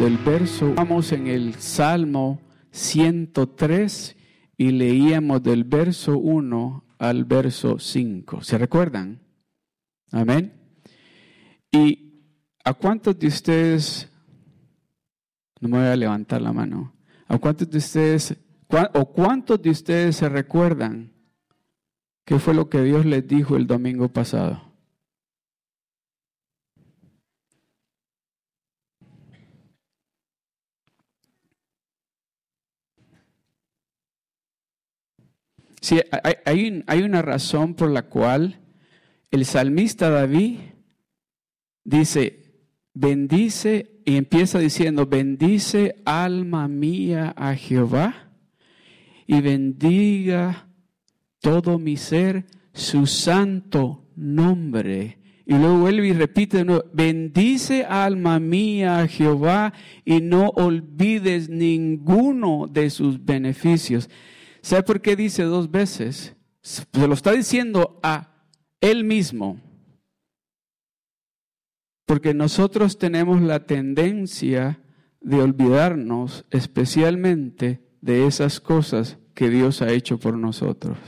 del verso, vamos en el Salmo 103 y leíamos del verso 1 al verso 5. ¿Se recuerdan? Amén. ¿Y a cuántos de ustedes, no me voy a levantar la mano, a cuántos de ustedes, o cuántos de ustedes se recuerdan qué fue lo que Dios les dijo el domingo pasado? Sí, hay, hay, una razón por la cual el salmista David dice, bendice, y empieza diciendo, bendice alma mía a Jehová y bendiga todo mi ser su santo nombre. Y luego vuelve y repite de nuevo, bendice alma mía a Jehová y no olvides ninguno de sus beneficios. ¿Sabe por qué dice dos veces? Se lo está diciendo a él mismo. Porque nosotros tenemos la tendencia de olvidarnos especialmente de esas cosas que Dios ha hecho por nosotros.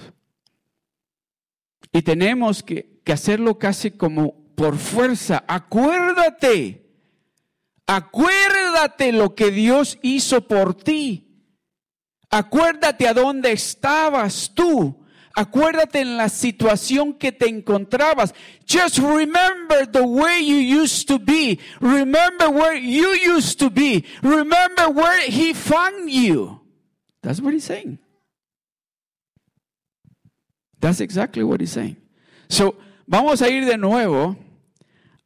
Y tenemos que, que hacerlo casi como por fuerza. Acuérdate, acuérdate lo que Dios hizo por ti. Acuérdate a dónde estabas tú. Acuérdate en la situación que te encontrabas. Just remember the way you used to be. Remember where you used to be. Remember where he found you. That's what he's saying. That's exactly what he's saying. So, vamos a ir de nuevo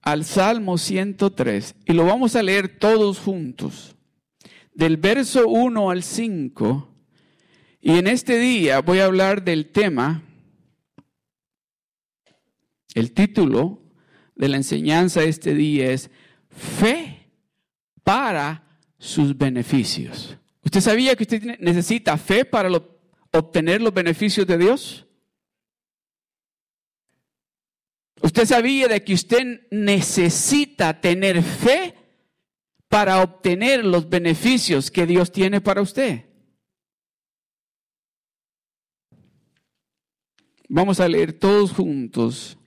al Salmo 103 y lo vamos a leer todos juntos. Del verso 1 al 5 y en este día voy a hablar del tema, el título de la enseñanza de este día es Fe para sus beneficios. ¿Usted sabía que usted necesita fe para obtener los beneficios de Dios? ¿Usted sabía de que usted necesita tener fe para obtener los beneficios que Dios tiene para usted? Vamos a leer todos juntos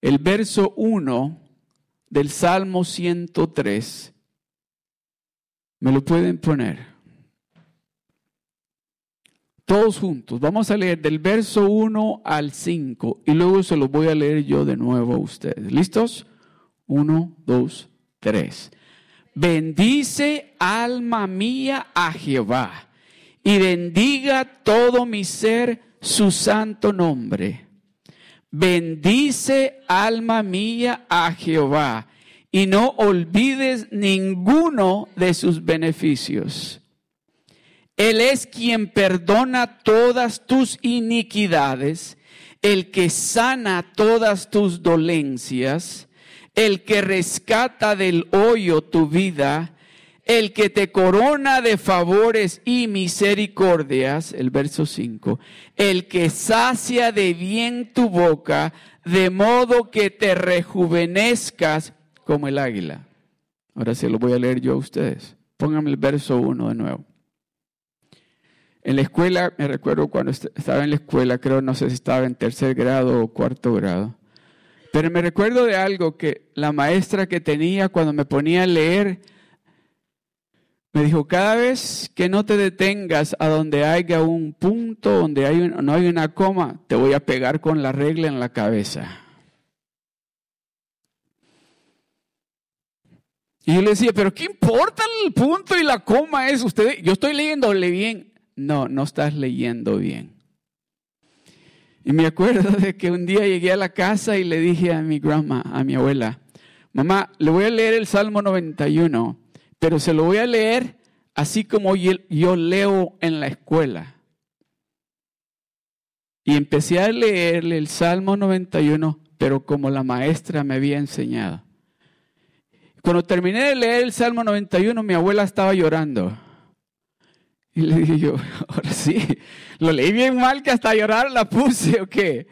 el verso 1 del Salmo 103. ¿Me lo pueden poner? Todos juntos. Vamos a leer del verso 1 al 5 y luego se lo voy a leer yo de nuevo a ustedes. ¿Listos? 1, 2, 3. Bendice alma mía a Jehová y bendiga todo mi ser su santo nombre. Bendice alma mía a Jehová y no olvides ninguno de sus beneficios. Él es quien perdona todas tus iniquidades, el que sana todas tus dolencias, el que rescata del hoyo tu vida, el que te corona de favores y misericordias, el verso 5, el que sacia de bien tu boca, de modo que te rejuvenezcas como el águila. Ahora se lo voy a leer yo a ustedes. Pónganme el verso 1 de nuevo. En la escuela, me recuerdo cuando estaba en la escuela, creo, no sé si estaba en tercer grado o cuarto grado, pero me recuerdo de algo que la maestra que tenía cuando me ponía a leer, me dijo, cada vez que no te detengas a donde haya un punto, donde no hay una coma, te voy a pegar con la regla en la cabeza. Y yo le decía, pero ¿qué importa el punto y la coma es? Usted, yo estoy leyéndole bien. No, no estás leyendo bien. Y me acuerdo de que un día llegué a la casa y le dije a mi grandma, a mi abuela, mamá, le voy a leer el Salmo 91 pero se lo voy a leer así como yo leo en la escuela. Y empecé a leerle el Salmo 91, pero como la maestra me había enseñado. Cuando terminé de leer el Salmo 91, mi abuela estaba llorando. Y le dije yo, ahora sí, lo leí bien mal que hasta llorar la puse o qué.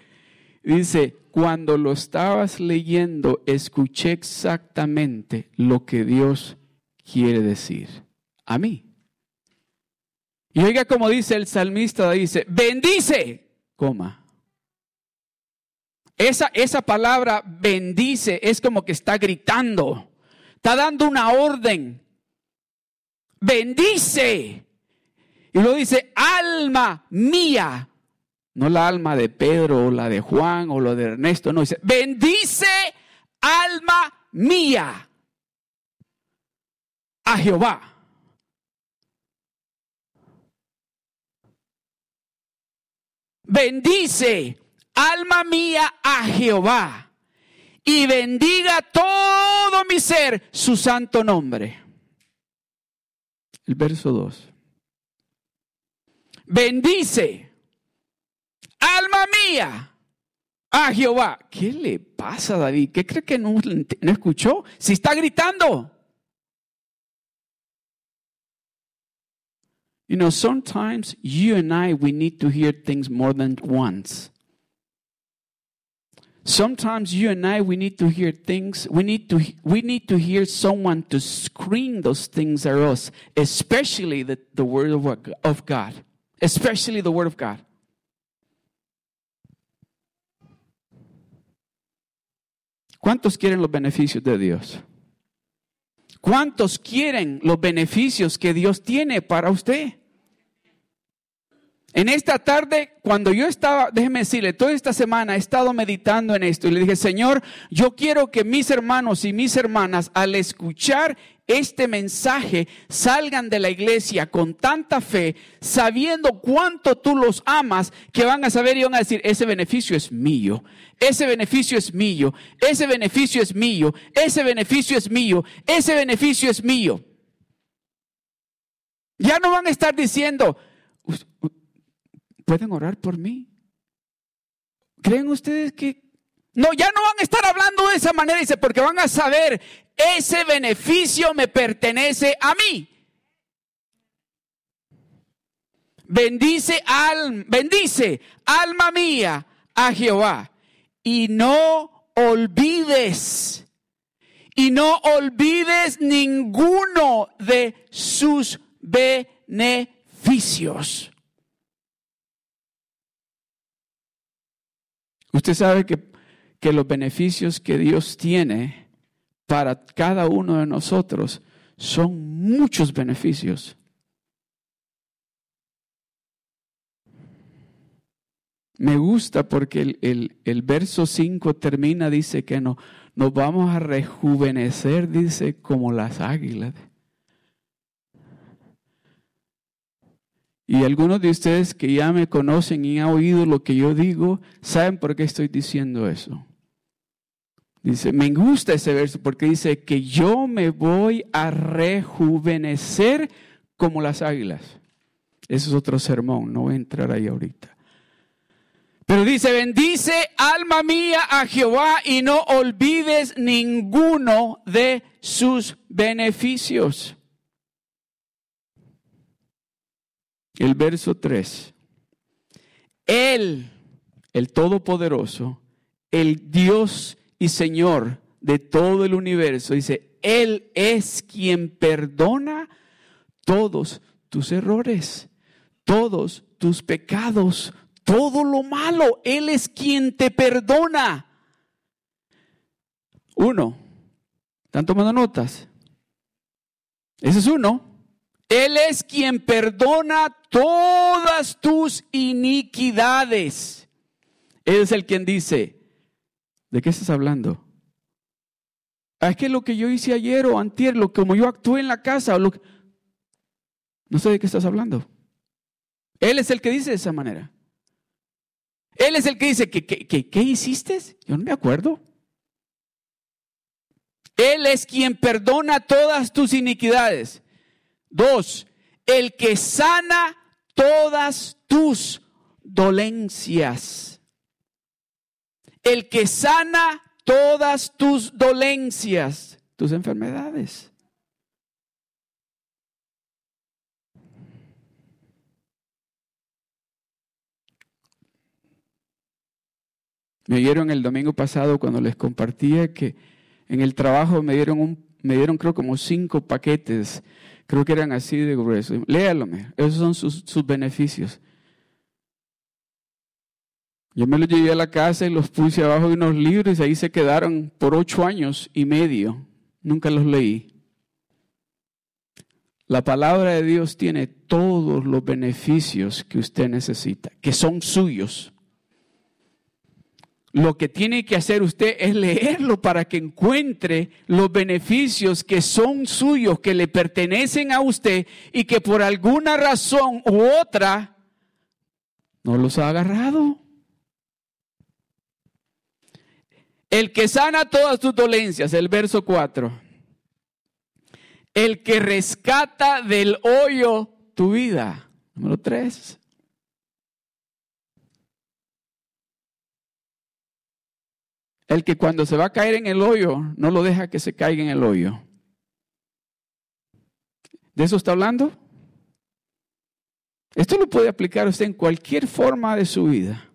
Dice, cuando lo estabas leyendo, escuché exactamente lo que Dios quiere decir a mí. Y oiga como dice el salmista, dice, bendice, coma. Esa, esa palabra bendice es como que está gritando, está dando una orden. Bendice. Y luego dice, alma mía. No la alma de Pedro o la de Juan o la de Ernesto, no, dice, bendice alma mía a Jehová. Bendice alma mía a Jehová y bendiga todo mi ser su santo nombre. El verso 2. Bendice alma mía a Jehová. ¿Qué le pasa, David? ¿Qué cree que no, no escuchó? Si está gritando. You know, sometimes you and I, we need to hear things more than once. Sometimes you and I, we need to hear things. We need to we need to hear someone to scream those things at us, especially the, the word of, of God, especially the word of God. ¿Cuántos quieren los beneficios de Dios? ¿Cuántos quieren los beneficios que Dios tiene para usted? En esta tarde, cuando yo estaba, déjeme decirle, toda esta semana he estado meditando en esto y le dije, Señor, yo quiero que mis hermanos y mis hermanas al escuchar este mensaje salgan de la iglesia con tanta fe, sabiendo cuánto tú los amas, que van a saber y van a decir, ese beneficio es mío, ese beneficio es mío, ese beneficio es mío, ese beneficio es mío, ese beneficio es mío. Ya no van a estar diciendo, ¿Pueden orar por mí? ¿Creen ustedes que... No, ya no van a estar hablando de esa manera, dice, porque van a saber, ese beneficio me pertenece a mí. Bendice, al, bendice alma mía a Jehová y no olvides, y no olvides ninguno de sus beneficios. Usted sabe que, que los beneficios que Dios tiene para cada uno de nosotros son muchos beneficios. Me gusta porque el, el, verso 5 termina, dice que no, nos vamos a rejuvenecer, dice, como las águilas. Y algunos de ustedes que ya me conocen y han oído lo que yo digo, saben por qué estoy diciendo eso. Dice, me gusta ese verso porque dice que yo me voy a rejuvenecer como las águilas. Eso es otro sermón, no voy a entrar ahí ahorita. Pero dice, bendice alma mía a Jehová y no olvides ninguno de sus beneficios. El verso 3. Él, el Todopoderoso, el Dios y Señor de todo el universo, dice, Él es quien perdona todos tus errores, todos tus pecados, todo lo malo. Él es quien te perdona. Uno, ¿están tomando notas? Ese es uno. Él es quien perdona todas tus iniquidades. Él es el quien dice, ¿de qué estás hablando? Es que lo que yo hice ayer o antier, lo como yo actué en la casa, o lo no sé de qué estás hablando. Él es el que dice de esa manera. Él es el que dice, ¿qué, qué hiciste? Yo no me acuerdo. Él es quien perdona todas tus iniquidades. Dos, el que sana todas tus dolencias. El que sana todas tus dolencias, tus enfermedades. Me oyeron el domingo pasado cuando les compartía que en el trabajo me dieron, un, me dieron creo como cinco paquetes, creo que eran así de gruesos. Léalo, esos son sus, sus beneficios. Yo me los llevé a la casa y los puse abajo de unos libros y ahí se quedaron por ocho años y medio. Nunca los leí. La palabra de Dios tiene todos los beneficios que usted necesita, que son suyos. Lo que tiene que hacer usted es leerlo para que encuentre los beneficios que son suyos, que le pertenecen a usted y que por alguna razón u otra no los ha agarrado. El que sana todas tus dolencias, el verso 4 el que rescata del hoyo tu vida. Número tres. El que cuando se va a caer en el hoyo, no lo deja que se caiga en el hoyo. ¿De eso está hablando? Esto lo puede aplicar usted en cualquier forma de su vida.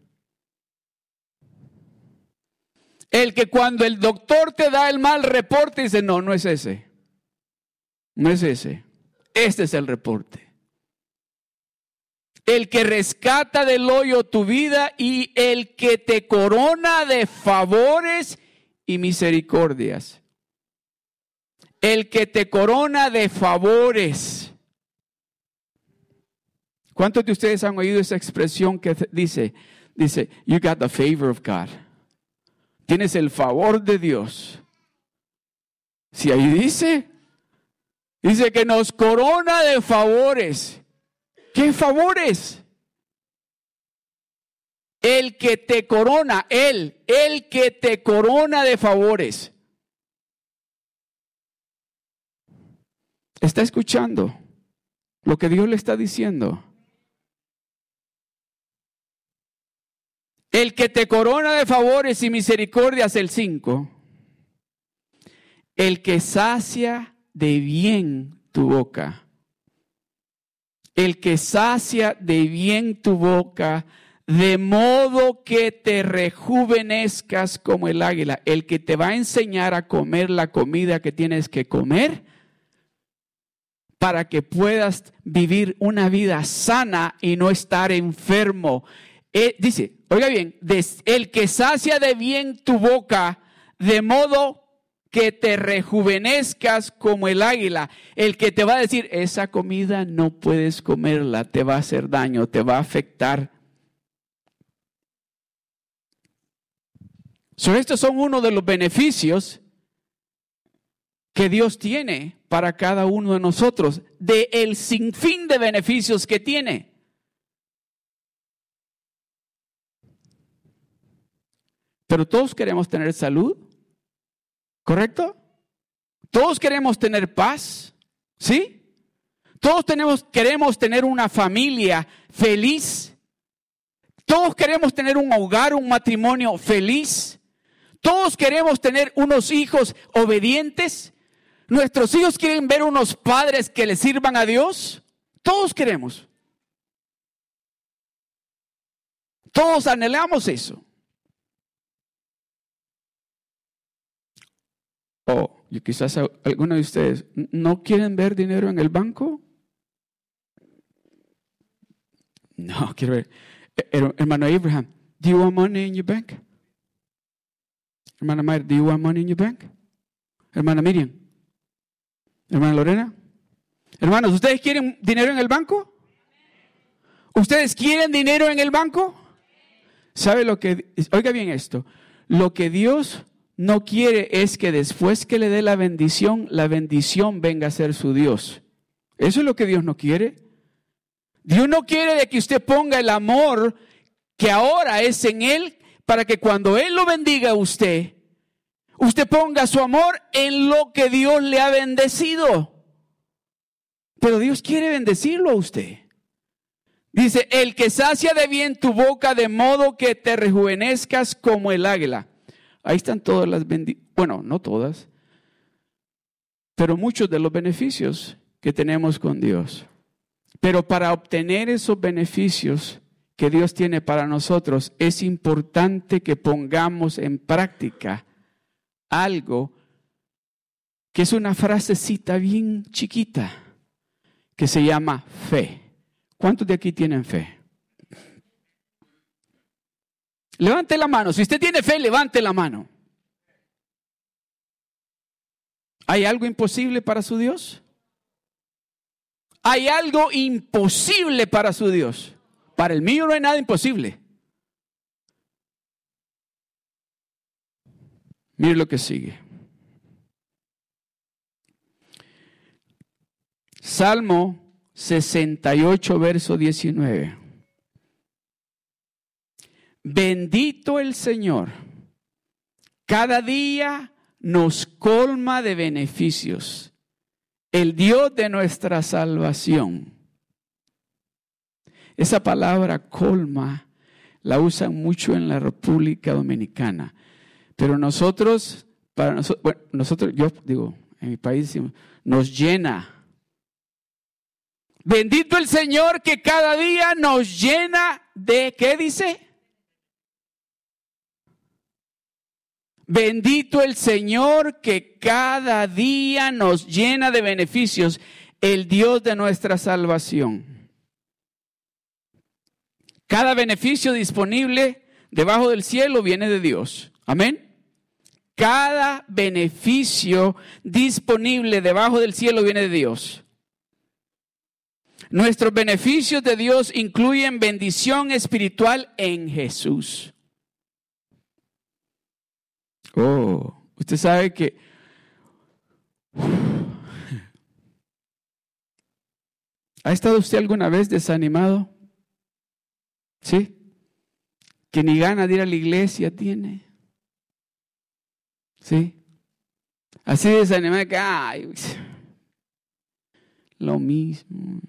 El que cuando el doctor te da el mal reporte dice, no, no es ese. No es ese. Este es el reporte. El que rescata del hoyo tu vida y el que te corona de favores y misericordias. El que te corona de favores. ¿Cuántos de ustedes han oído esa expresión que dice, dice, you got the favor of God? Tienes el favor de Dios. Si ahí dice, Dice que nos corona de favores. ¿Qué favores? El que te corona, Él, el que te corona de favores. ¿Está escuchando lo que Dios le está diciendo? El que te corona de favores y misericordias, el 5. El que sacia de bien tu boca. El que sacia de bien tu boca, de modo que te rejuvenezcas como el águila. El que te va a enseñar a comer la comida que tienes que comer para que puedas vivir una vida sana y no estar enfermo. Eh, dice, oiga bien, el que sacia de bien tu boca, de modo que te rejuvenezcas como el águila, el que te va a decir, esa comida no puedes comerla, te va a hacer daño, te va a afectar. estos son uno de los beneficios que Dios tiene para cada uno de nosotros, de el sinfín de beneficios que tiene. Pero todos queremos tener salud, ¿Correcto? Todos queremos tener paz, ¿sí? Todos tenemos, queremos tener una familia feliz. Todos queremos tener un hogar, un matrimonio feliz. Todos queremos tener unos hijos obedientes. Nuestros hijos quieren ver unos padres que les sirvan a Dios. Todos queremos. Todos anhelamos eso. O quizás algunos de ustedes no quieren ver dinero en el banco. No, quiero ver. Hermano Abraham, do you want money in your bank? Hermana Mayra, do you want money in your bank? Hermana Miriam. Hermana Lorena. Hermanos, ¿ustedes quieren dinero en el banco? ¿Ustedes quieren dinero en el banco? ¿Sabe lo que, oiga bien esto, lo que Dios no quiere es que después que le dé la bendición, la bendición venga a ser su Dios. Eso es lo que Dios no quiere. Dios no quiere de que usted ponga el amor que ahora es en Él para que cuando Él lo bendiga a usted, usted ponga su amor en lo que Dios le ha bendecido. Pero Dios quiere bendecirlo a usted. Dice, el que sacia de bien tu boca de modo que te rejuvenezcas como el águila. Ahí están todas las bendiciones, bueno, no todas, pero muchos de los beneficios que tenemos con Dios. Pero para obtener esos beneficios que Dios tiene para nosotros, es importante que pongamos en práctica algo que es una frasecita bien chiquita que se llama fe. ¿Cuántos de aquí tienen fe? Levante la mano. Si usted tiene fe, levante la mano. ¿Hay algo imposible para su Dios? ¿Hay algo imposible para su Dios? Para el mío no hay nada imposible. Mire lo que sigue. Salmo 68, verso 19. Bendito el Señor. Cada día nos colma de beneficios. El Dios de nuestra salvación. Esa palabra colma la usan mucho en la República Dominicana. Pero nosotros, para nosotros, bueno, nosotros, yo digo, en mi país nos llena. Bendito el Señor que cada día nos llena de, ¿qué dice? Bendito el Señor que cada día nos llena de beneficios, el Dios de nuestra salvación. Cada beneficio disponible debajo del cielo viene de Dios. Amén. Cada beneficio disponible debajo del cielo viene de Dios. Nuestros beneficios de Dios incluyen bendición espiritual en Jesús. Oh, usted sabe que... ¿Ha estado usted alguna vez desanimado? ¿Sí? Que ni gana de ir a la iglesia tiene. ¿Sí? Así desanimado que, ay, lo mismo.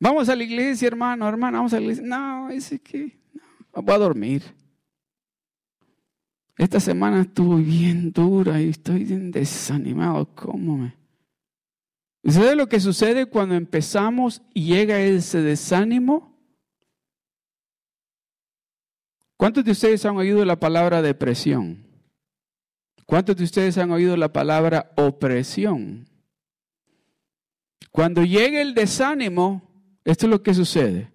Vamos a la iglesia, hermano, hermano, vamos a la iglesia. No, ese que, no, voy a dormir. Esta semana estuvo bien dura y estoy bien desanimado. ¿Cómo me? ¿Sabe lo que sucede cuando empezamos y llega ese desánimo? ¿Cuántos de ustedes han oído la palabra depresión? ¿Cuántos de ustedes han oído la palabra opresión? Cuando llega el desánimo, esto es lo que sucede.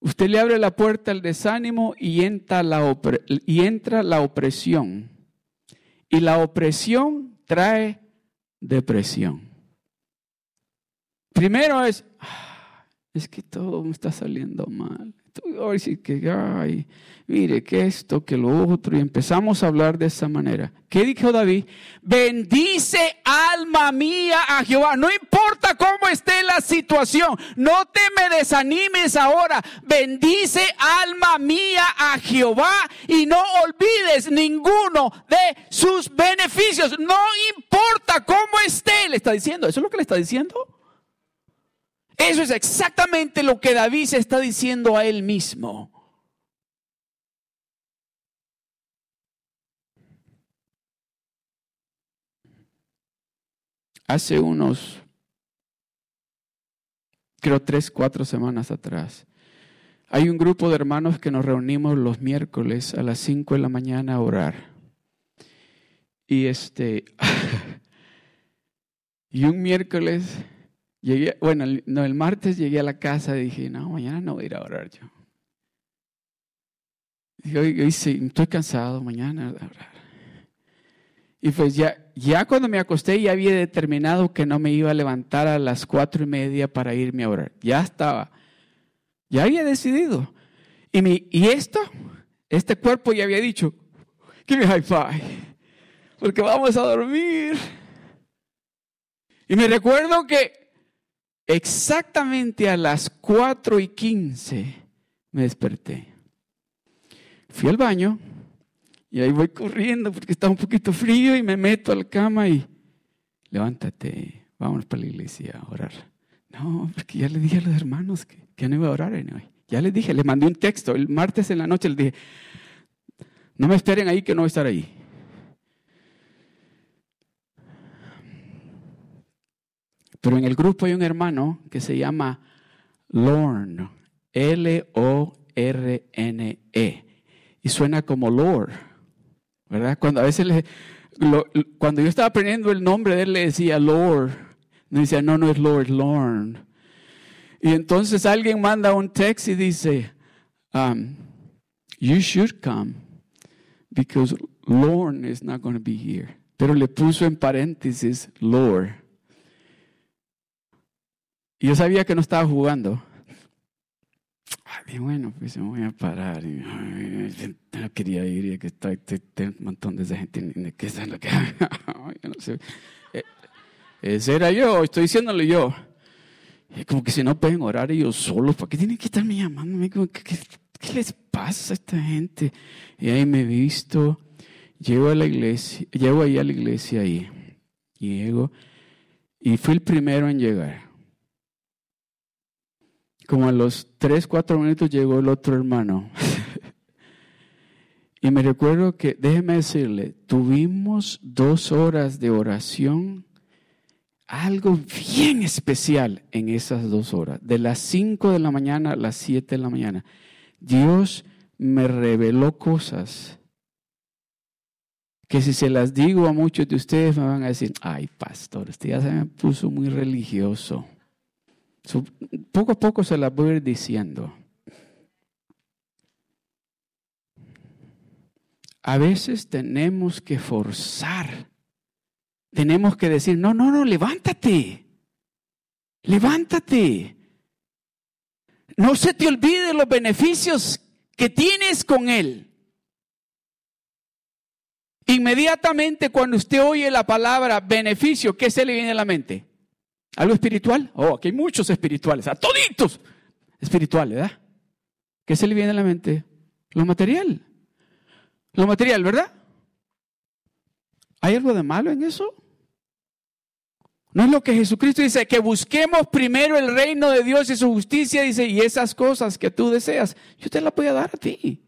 Usted le abre la puerta al desánimo y entra la, y entra la opresión. Y la opresión trae depresión. Primero es, ah, es que todo me está saliendo mal que, ay, mire, que esto, que lo otro, y empezamos a hablar de esa manera. ¿Qué dijo David? Bendice alma mía a Jehová. No importa cómo esté la situación, no te me desanimes ahora. Bendice alma mía a Jehová y no olvides ninguno de sus beneficios. No importa cómo esté, le está diciendo. ¿Eso es lo que le está diciendo? Eso es exactamente lo que David se está diciendo a él mismo. Hace unos, creo, tres, cuatro semanas atrás, hay un grupo de hermanos que nos reunimos los miércoles a las cinco de la mañana a orar. Y este, y un miércoles Llegué, bueno, no, el martes llegué a la casa y dije, no, mañana no voy a ir a orar yo. Dije, hoy, sí, estoy cansado, mañana a orar. Y pues ya, ya cuando me acosté ya había determinado que no me iba a levantar a las cuatro y media para irme a orar. Ya estaba, ya había decidido. Y, mi, y esto, este cuerpo ya había dicho, give me high five, porque vamos a dormir. Y me recuerdo que Exactamente a las 4 y 15 me desperté. Fui al baño y ahí voy corriendo porque está un poquito frío y me meto a la cama y levántate, vamos para la iglesia a orar. No, porque ya le dije a los hermanos que, que no iba a orar hoy. Ya les dije, les mandé un texto. El martes en la noche les dije, no me esperen ahí que no voy a estar ahí. Pero en el grupo hay un hermano que se llama Lorne, L-O-R-N-E. Y suena como Lord, ¿verdad? Cuando a veces le, cuando yo estaba aprendiendo el nombre de él, le decía Lord. No decía, no, no es Lord, Lord. Y entonces alguien manda un text y dice, um, you should come because Lord is not going to be here. Pero le puso en paréntesis Lord. Y yo sabía que no estaba jugando. Ay, bueno, pues me voy a parar. Y, no quería ir y que está, un montón de gente. ¿Qué es lo que yo no sé. Eh, ese era yo, estoy diciéndole yo. Y como que si no pueden orar ellos solos, ¿para qué tienen que estarme llamando? ¿Qué, qué, les pasa a esta gente? Y ahí me he visto, llego a la iglesia, llego ahí a la iglesia ahí. Llego y fui el primero en llegar. Como a los tres, cuatro minutos llegó el otro hermano. y me recuerdo que, déjeme decirle, tuvimos dos horas de oración, algo bien especial en esas dos horas, de las cinco de la mañana a las siete de la mañana. Dios me reveló cosas que si se las digo a muchos de ustedes me van a decir, ay pastor, usted ya se me puso muy religioso poco a poco se las voy a ir diciendo. A veces tenemos que forzar. Tenemos que decir, no, no, no, levántate. Levántate. No se te olvide los beneficios que tienes con Él. Inmediatamente cuando usted oye la palabra beneficio, ¿qué se le viene a la mente? ¿Algo espiritual? Oh, aquí hay muchos espirituales, a toditos espirituales, ¿verdad? ¿Qué se le viene a la mente? Lo material. Lo material, ¿verdad? ¿Hay algo de malo en eso? No es lo que Jesucristo dice, que busquemos primero el reino de Dios y su justicia, dice, y esas cosas que tú deseas, yo te las voy a dar a ti.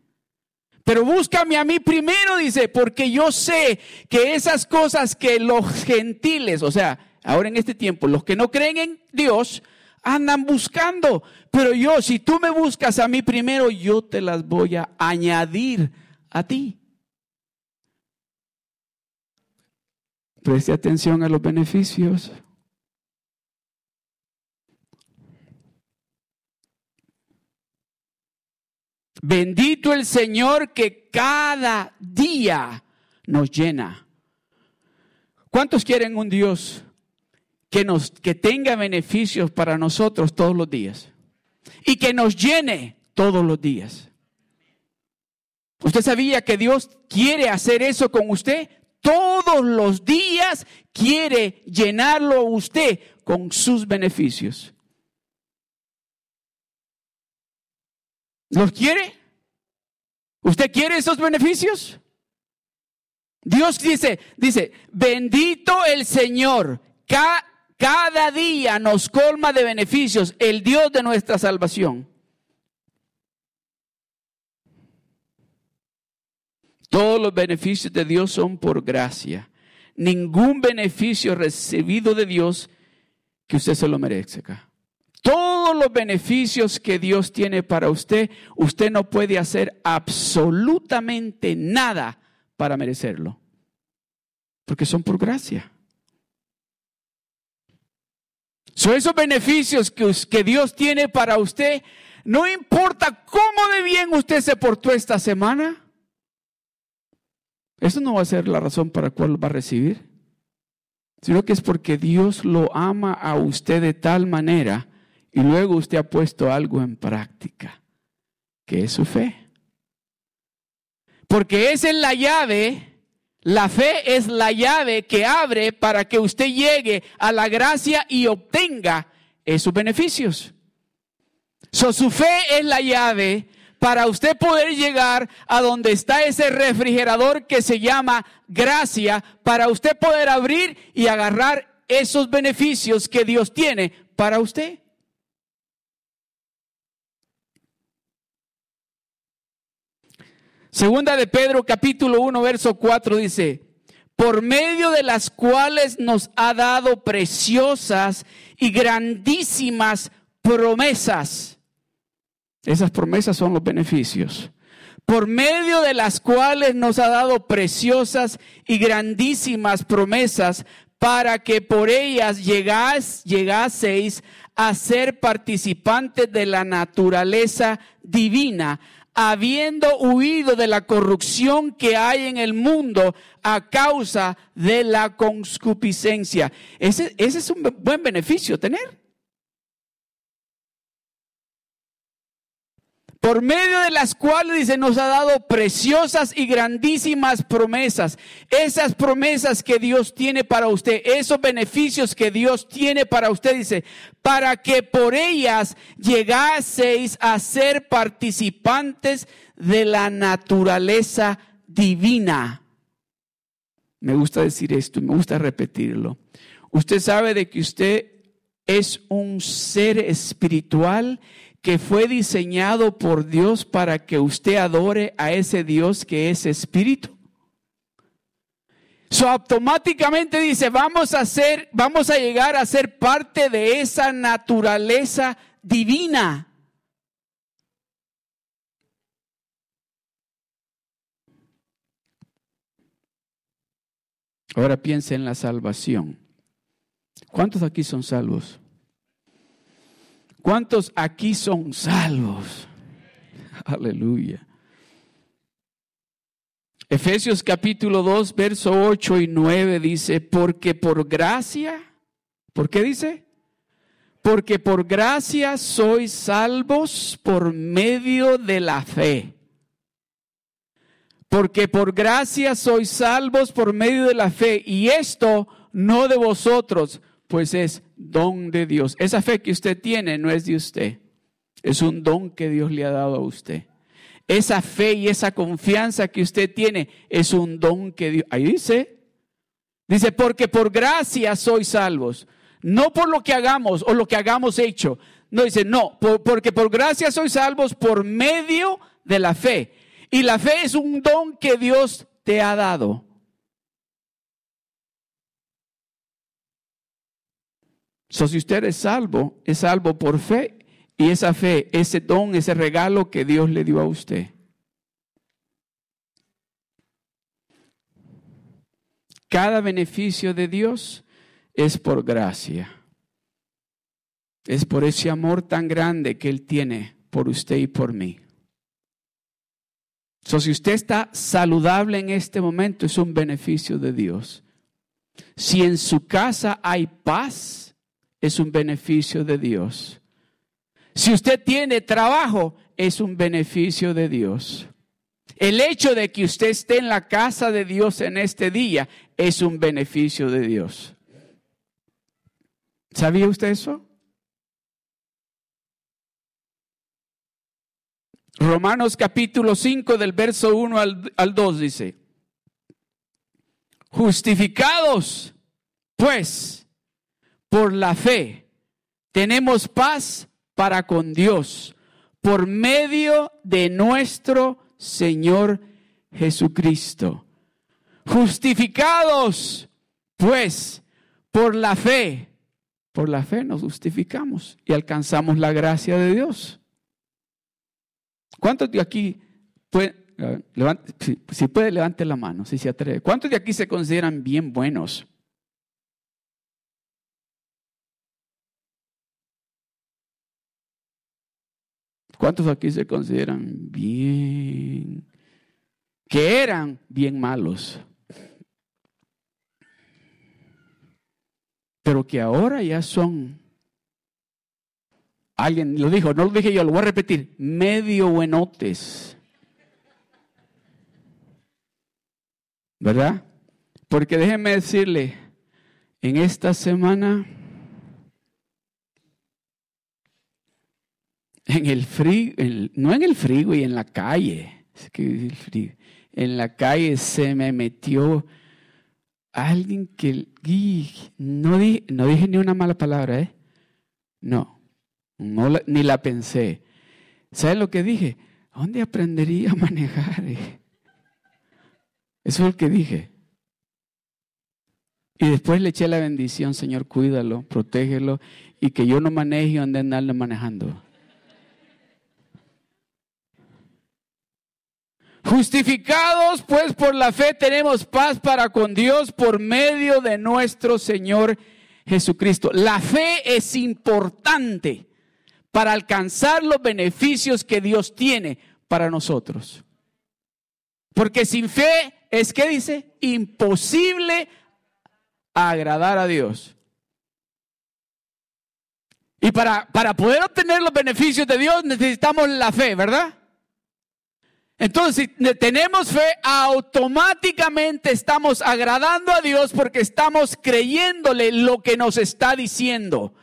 Pero búscame a mí primero, dice, porque yo sé que esas cosas que los gentiles, o sea, ahora en este tiempo, los que no creen en Dios andan buscando. Pero yo, si tú me buscas a mí primero, yo te las voy a añadir a ti. Preste atención a los beneficios. Bendito el Señor que cada día nos llena. ¿Cuántos quieren un Dios que, nos, que tenga beneficios para nosotros todos los días y que nos llene todos los días. ¿Usted sabía que Dios quiere hacer eso con usted? Todos los días quiere llenarlo usted con sus beneficios. ¿Los quiere? ¿Usted quiere esos beneficios? Dios dice, dice, bendito el Señor, cada día nos colma de beneficios el Dios de nuestra salvación. Todos los beneficios de Dios son por gracia. Ningún beneficio recibido de Dios que usted se lo merezca. Todos los beneficios que Dios tiene para usted, usted no puede hacer absolutamente nada para merecerlo. Porque son por gracia. Son esos beneficios que, que Dios tiene para usted. No importa cómo de bien usted se portó esta semana. Eso no va a ser la razón para la cual va a recibir. Sino que es porque Dios lo ama a usted de tal manera y luego usted ha puesto algo en práctica, que es su fe. Porque esa es la llave la fe es la llave que abre para que usted llegue a la gracia y obtenga esos beneficios. su fe es la llave para usted poder llegar a donde está ese refrigerador que se llama gracia, para usted poder abrir y agarrar esos beneficios que Dios tiene para usted. Segunda de Pedro capítulo 1 verso 4 dice, por medio de las cuales nos ha dado preciosas y grandísimas promesas. Esas promesas son los beneficios. Por medio de las cuales nos ha dado preciosas y grandísimas promesas para que por ellas llegás, llegaseis a ser participantes de la naturaleza divina, habiendo huido de la corrupción que hay en el mundo a causa de la concupiscencia. Ese, ese es un buen beneficio tener. Por medio de las cuales, dice, nos ha dado preciosas y grandísimas promesas. Esas promesas que Dios tiene para usted, esos beneficios que Dios tiene para usted, dice, para que por ellas llegaseis a ser participantes de la naturaleza divina. Me gusta decir esto me gusta repetirlo. Usted sabe de que usted es un ser espiritual que fue diseñado por Dios para que usted adore a ese Dios que es espíritu. So automáticamente dice, vamos a ser, vamos a llegar a ser parte de esa naturaleza divina. Ahora piense en la salvación. ¿Cuántos aquí son salvos? ¿Cuántos aquí son salvos? Aleluya. Efesios capítulo 2, verso 8 y 9 dice, porque por gracia, ¿por qué dice? Porque por gracia sois salvos por medio de la fe. Porque por gracia sois salvos por medio de la fe. Y esto no de vosotros, pues es don de Dios. Esa fe que usted tiene no es de usted, es un don que Dios le ha dado a usted. Esa fe y esa confianza que usted tiene es un don que Dios... Ahí dice, dice, porque por gracia sois salvos, no por lo que hagamos o lo que hagamos hecho. No dice, no, porque por gracia sois salvos por medio de la fe. Y la fe es un don que Dios te ha dado. So, si usted es salvo, es salvo por fe y esa fe, ese don, ese regalo que Dios le dio a usted. Cada beneficio de Dios es por gracia. Es por ese amor tan grande que Él tiene por usted y por mí. So, si usted está saludable en este momento, es un beneficio de Dios. Si en su casa hay paz, es un beneficio de Dios. Si usted tiene trabajo, es un beneficio de Dios. El hecho de que usted esté en la casa de Dios en este día es un beneficio de Dios. ¿Sabía usted eso? Romanos capítulo 5 del verso 1 al, al 2 dice, justificados pues por la fe tenemos paz para con Dios por medio de nuestro Señor Jesucristo. Justificados, pues, por la fe, por la fe nos justificamos y alcanzamos la gracia de Dios. ¿Cuántos de aquí si, puede, levante la mano, si se atreve? ¿Cuántos de aquí se consideran bien buenos? ¿Cuántos aquí se consideran bien? Que eran bien malos. Pero que ahora ya son. Alguien lo dijo, no lo dije yo, lo voy a repetir. Medio buenotes. ¿Verdad? Porque déjeme decirle, en esta semana en el frío, no en el frío y en la calle, es que en la calle se me metió alguien que no, dije, no dije ni una mala palabra, ¿eh? No, no ni la pensé. ¿Sabes lo que dije? dónde aprendería a manejar? Eso es lo que dije. Y después le eché la bendición, Señor, cuídalo, protégelo y que yo no maneje donde andarle manejando. Justificados pues por la fe tenemos paz para con Dios por medio de nuestro Señor Jesucristo. La fe es importante para alcanzar los beneficios que Dios tiene para nosotros. Porque sin fe es que dice imposible agradar a Dios. Y para, para poder obtener los beneficios de Dios necesitamos la fe, ¿verdad? Entonces, si tenemos fe, automáticamente estamos agradando a Dios porque estamos creyéndole lo que nos está diciendo.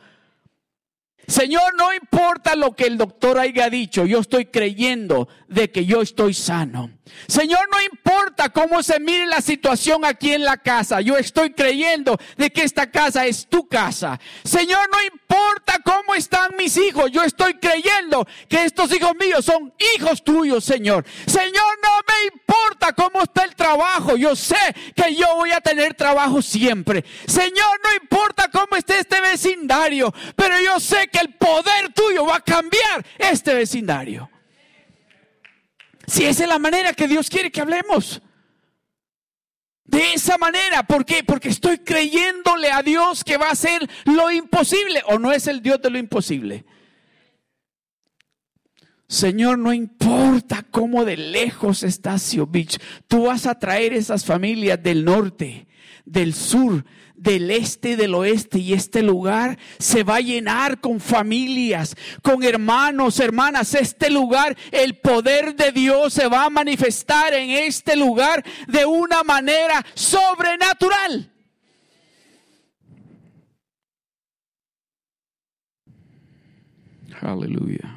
Señor, no importa lo que el doctor haya dicho, yo estoy creyendo de que yo estoy sano. Señor, no importa cómo se mire la situación aquí en la casa, yo estoy creyendo de que esta casa es tu casa. Señor, no importa cómo están mis hijos, yo estoy creyendo que estos hijos míos son hijos tuyos, Señor. Señor, no me importa cómo está el trabajo, yo sé que yo voy a tener trabajo siempre. Señor, no importa cómo esté este vecindario, pero yo sé que el poder tuyo va a cambiar este vecindario. Si esa es la manera que Dios quiere que hablemos. De esa manera, ¿por qué? Porque estoy creyéndole a Dios que va a hacer lo imposible o no es el Dios de lo imposible. Señor, no importa cómo de lejos está Beach, tú vas a traer esas familias del norte, del sur, del este del oeste y este lugar se va a llenar con familias, con hermanos, hermanas. Este lugar, el poder de Dios se va a manifestar en este lugar de una manera sobrenatural. Aleluya.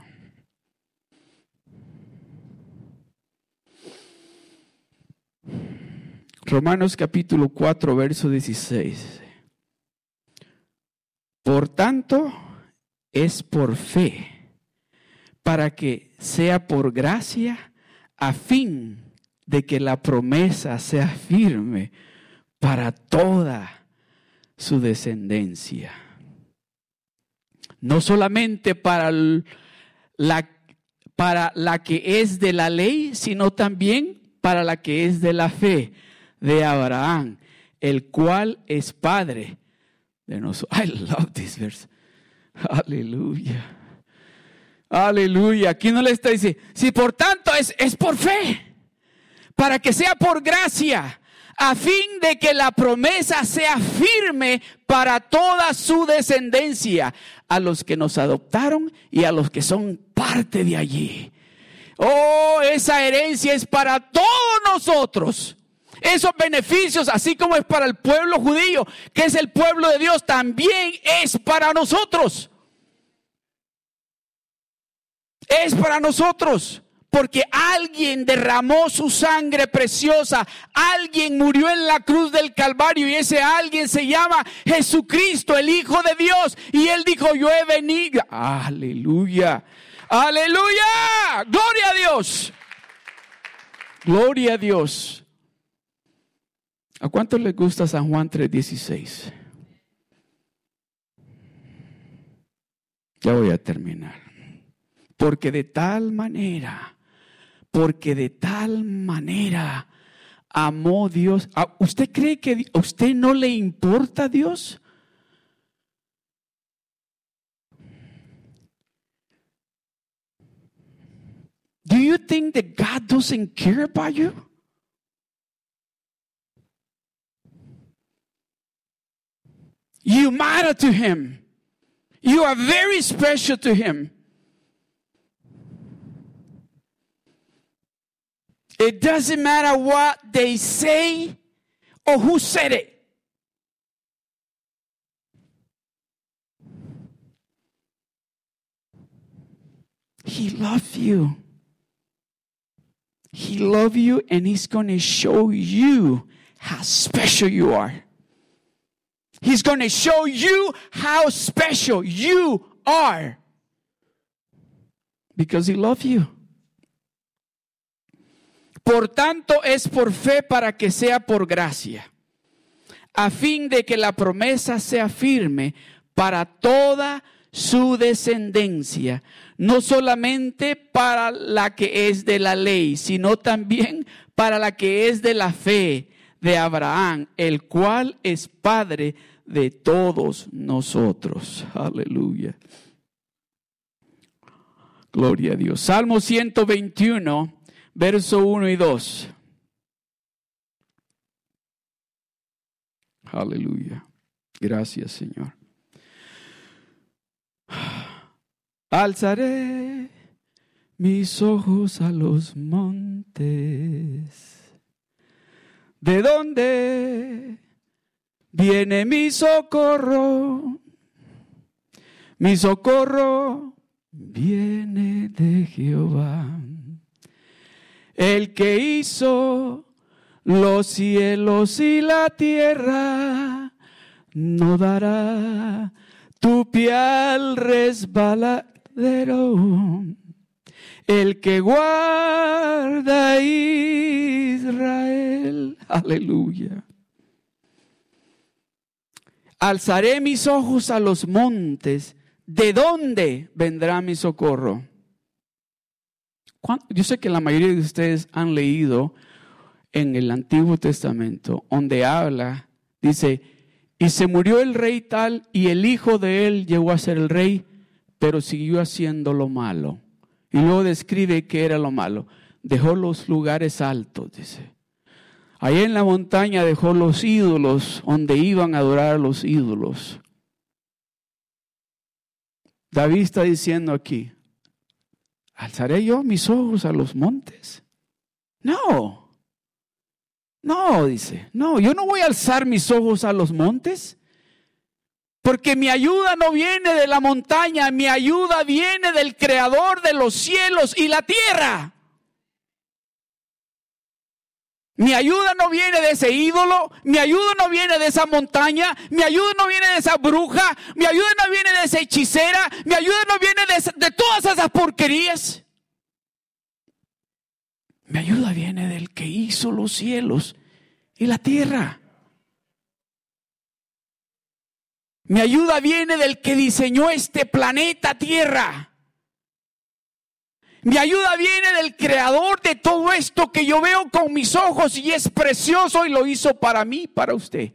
Romanos capítulo 4, verso 16. Por tanto, es por fe, para que sea por gracia, a fin de que la promesa sea firme para toda su descendencia. No solamente para la, para la que es de la ley, sino también para la que es de la fe de Abraham, el cual es padre de nosotros. I love this verse. Aleluya. Aleluya. Aquí no le está diciendo, si por tanto es, es por fe, para que sea por gracia, a fin de que la promesa sea firme para toda su descendencia, a los que nos adoptaron y a los que son parte de allí. Oh, esa herencia es para todos nosotros. Esos beneficios, así como es para el pueblo judío, que es el pueblo de Dios, también es para nosotros. Es para nosotros. Porque alguien derramó su sangre preciosa, alguien murió en la cruz del Calvario y ese alguien se llama Jesucristo, el Hijo de Dios. Y él dijo, yo he venido. Aleluya, aleluya, gloria a Dios, gloria a Dios. ¿A cuánto les gusta San Juan 3:16? Ya voy a terminar. Porque de tal manera, porque de tal manera amó Dios. Ah, ¿Usted cree que a usted no le importa a Dios? Do you think that God doesn't care about you? You matter to Him. You are very special to Him. It doesn't matter what they say or who said it. He loves you. He loves you and he's going to show you how special you are. He's going to show you how special you are because he loves you. Por tanto, es por fe para que sea por gracia, a fin de que la promesa sea firme para toda su descendencia, no solamente para la que es de la ley, sino también para la que es de la fe de Abraham, el cual es Padre de todos nosotros. Aleluya. Gloria a Dios. Salmo 121, verso 1 y 2. Aleluya. Gracias, Señor. Alzaré mis ojos a los montes. ¿De dónde viene mi socorro? Mi socorro viene de Jehová, el que hizo los cielos y la tierra, no dará tu pie al resbaladero. El que guarda Israel. Aleluya. Alzaré mis ojos a los montes. ¿De dónde vendrá mi socorro? Yo sé que la mayoría de ustedes han leído en el Antiguo Testamento, donde habla, dice, y se murió el rey tal y el hijo de él llegó a ser el rey, pero siguió haciendo lo malo. Y luego describe qué era lo malo. Dejó los lugares altos, dice. Ahí en la montaña dejó los ídolos donde iban a adorar a los ídolos. David está diciendo aquí, ¿alzaré yo mis ojos a los montes? No. No, dice, no, yo no voy a alzar mis ojos a los montes, porque mi ayuda no viene de la montaña, mi ayuda viene del creador de los cielos y la tierra. Mi ayuda no viene de ese ídolo, mi ayuda no viene de esa montaña, mi ayuda no viene de esa bruja, mi ayuda no viene de esa hechicera, mi ayuda no viene de, todas esas porquerías. Mi ayuda viene del que hizo los cielos y la tierra. Mi ayuda viene del que diseñó este planeta Tierra. Mi ayuda viene del creador de todo esto que yo veo con mis ojos y es precioso y lo hizo para mí, para usted.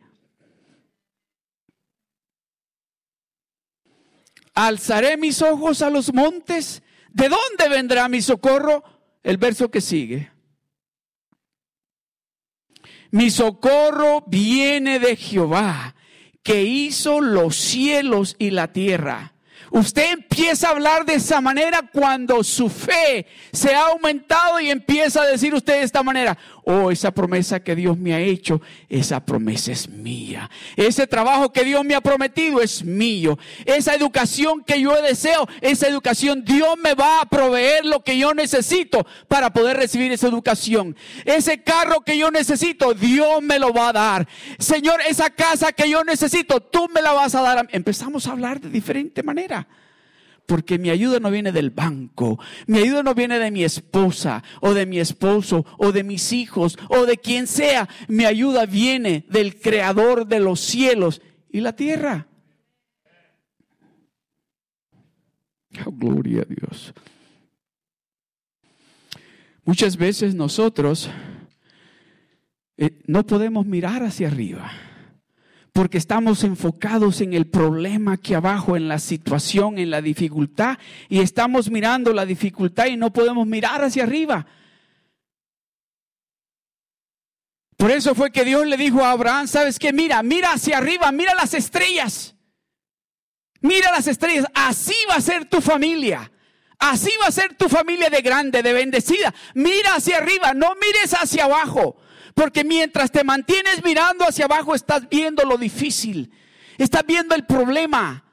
Alzaré mis ojos a los montes. ¿De dónde vendrá mi socorro? el verso que sigue. Mi socorro viene de Jehová, que hizo los cielos y la tierra. Usted empieza a hablar de esa manera cuando su fe se ha aumentado y empieza a decir usted de esta manera, oh, esa promesa que Dios me ha hecho, esa promesa es mía. Ese trabajo que Dios me ha prometido es mío. Esa educación que yo deseo, esa educación, Dios me va a proveer lo que yo necesito para poder recibir esa educación. Ese carro que yo necesito, Dios me lo va a dar. Señor, esa casa que yo necesito, tú me la vas a dar. Empezamos a hablar de diferente manera porque mi ayuda no viene del banco, mi ayuda no viene de mi esposa o de mi esposo o de mis hijos o de quien sea, mi ayuda viene del creador de los cielos y la tierra. Oh, gloria a Dios. Muchas veces nosotros eh, no podemos mirar hacia arriba porque estamos enfocados en el problema aquí abajo, en la situación, en la dificultad, y estamos mirando la dificultad y no podemos mirar hacia arriba. Por eso fue que Dios le dijo a Abraham, ¿sabes qué? Mira, mira hacia arriba, mira las estrellas. Mira las estrellas, así va a ser tu familia. Así va a ser tu familia de grande, de bendecida. Mira hacia arriba, no mires hacia abajo. Porque mientras te mantienes mirando hacia abajo, estás viendo lo difícil. Estás viendo el problema.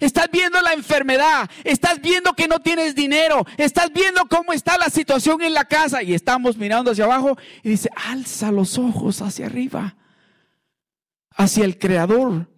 Estás viendo la enfermedad. Estás viendo que no tienes dinero. Estás viendo cómo está la situación en la casa. Y estamos mirando hacia abajo y dice, alza los ojos hacia arriba. Hacia el Creador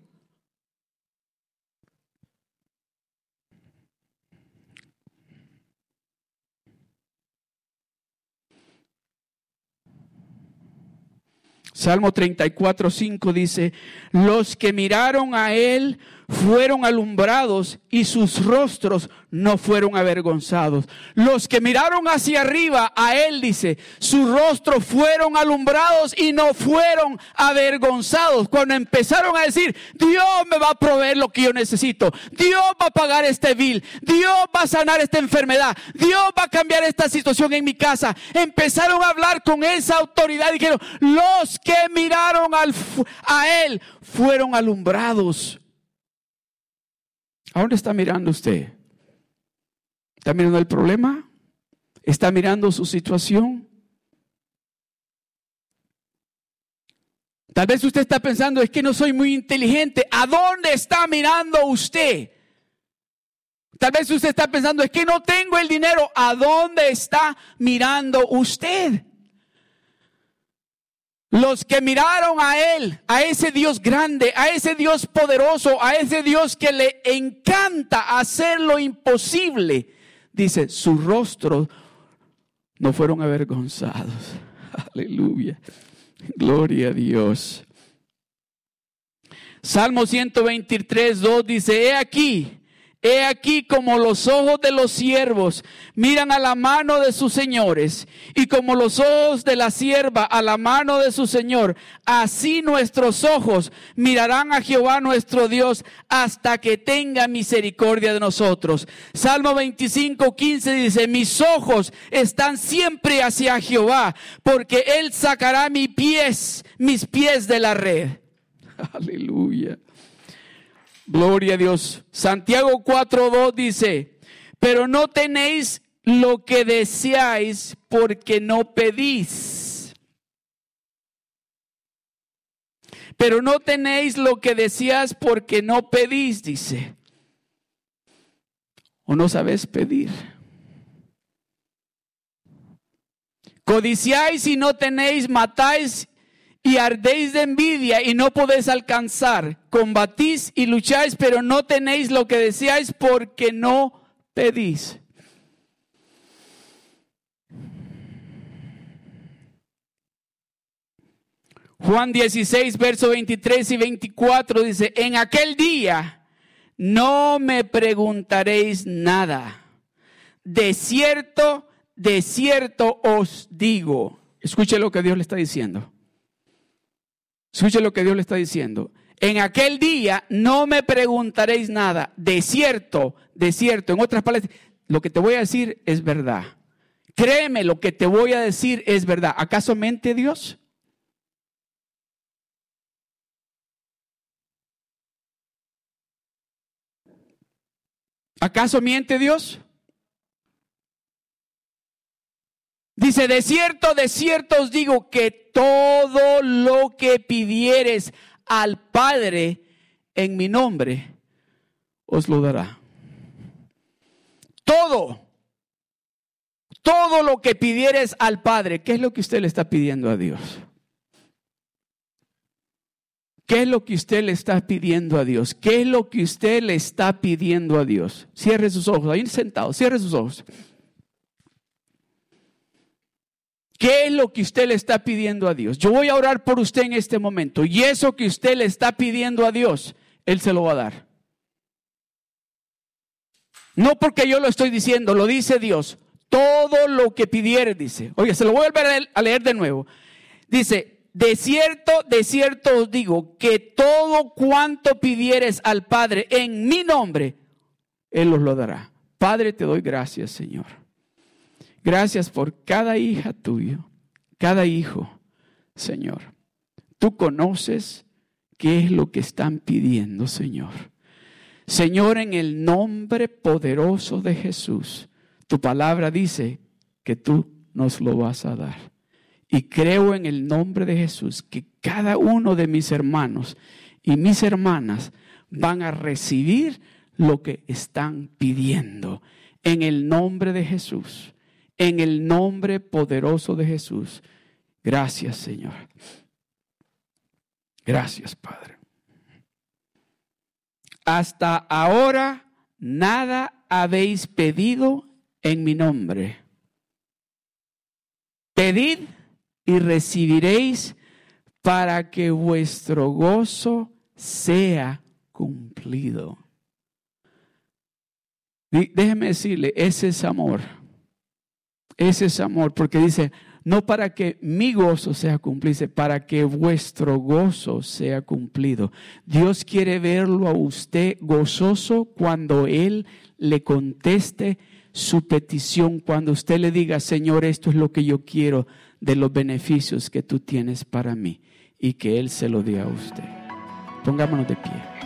Salmo 34, 5 dice, los que miraron a él fueron alumbrados y sus rostros no fueron avergonzados. Los que miraron hacia arriba a él, dice, sus rostros fueron alumbrados y no fueron avergonzados. Cuando empezaron a decir, Dios me va a proveer lo que yo necesito, Dios va a pagar este bill, Dios va a sanar esta enfermedad, Dios va a cambiar esta situación en mi casa. Empezaron a hablar con esa autoridad y dijeron, los que miraron al, a él fueron alumbrados. ¿A dónde está mirando usted? ¿Está mirando el problema? ¿Está mirando su situación? Tal vez usted está pensando, es que no soy muy inteligente. ¿A dónde está mirando usted? Tal vez usted está pensando, es que no tengo el dinero. ¿A dónde está mirando usted? Los que miraron a Él, a ese Dios grande, a ese Dios poderoso, a ese Dios que le encanta hacer lo imposible, dice, sus rostros no fueron avergonzados. Aleluya. Gloria a Dios. Salmo 123, 2 dice, he aquí, He aquí como los ojos de los siervos miran a la mano de sus señores y como los ojos de la sierva a la mano de su señor, así nuestros ojos mirarán a Jehová nuestro Dios hasta que tenga misericordia de nosotros. Salmo 25, 15 dice, mis ojos están siempre hacia Jehová porque él sacará mis pies, mis pies de la red. Aleluya. Gloria a Dios. Santiago 4.2 dice, pero no tenéis lo que deseáis porque no pedís. Pero no tenéis lo que deseáis porque no pedís, dice. O no sabes pedir. Codiciáis y no tenéis, matáis y ardéis de envidia y no podéis alcanzar. Combatís y lucháis, pero no tenéis lo que deseáis porque no pedís. Juan 16, verso 23 y 24 dice, en aquel día no me preguntaréis nada. De cierto, de cierto os digo. Escuche lo que Dios le está diciendo. Escuche lo que Dios le está diciendo. En aquel día no me preguntaréis nada. De cierto, de cierto. En otras palabras, lo que te voy a decir es verdad. Créeme, lo que te voy a decir es verdad. ¿Acaso mente Dios? ¿Acaso miente Dios? Dice, de cierto, de cierto os digo que todo lo que pidieres al Padre en mi nombre, os lo dará. Todo, todo lo que pidieres al Padre, ¿qué es lo que usted le está pidiendo a Dios? ¿Qué es lo que usted le está pidiendo a Dios? ¿Qué es lo que usted le está pidiendo a Dios? Cierre sus ojos, ahí sentado, cierre sus ojos. ¿Qué es lo que usted le está pidiendo a Dios? Yo voy a orar por usted en este momento y eso que usted le está pidiendo a Dios, Él se lo va a dar. No porque yo lo estoy diciendo, lo dice Dios. Todo lo que pidiere, dice. Oye, se lo voy a volver a leer de nuevo. Dice, de cierto, de cierto os digo que todo cuanto pidieres al Padre en mi nombre, Él os lo dará. Padre, te doy gracias, Señor Gracias por cada hija tuyo, cada hijo, Señor. Tú conoces qué es lo que están pidiendo, Señor. Señor, en el nombre poderoso de Jesús, tu palabra dice que tú nos lo vas a dar. Y creo en el nombre de Jesús que cada uno de mis hermanos y mis hermanas van a recibir lo que están pidiendo. En el nombre de Jesús en el nombre poderoso de Jesús. Gracias, Señor. Gracias, Padre. Hasta ahora nada habéis pedido en mi nombre. Pedid y recibiréis para que vuestro gozo sea cumplido. Déjeme decirle, ese es amor. Ese es amor, porque dice, no para que mi gozo sea cumplido, para que vuestro gozo sea cumplido. Dios quiere verlo a usted gozoso cuando Él le conteste su petición, cuando usted le diga, Señor, esto es lo que yo quiero de los beneficios que tú tienes para mí y que Él se lo dé a usted. Pongámonos de pie.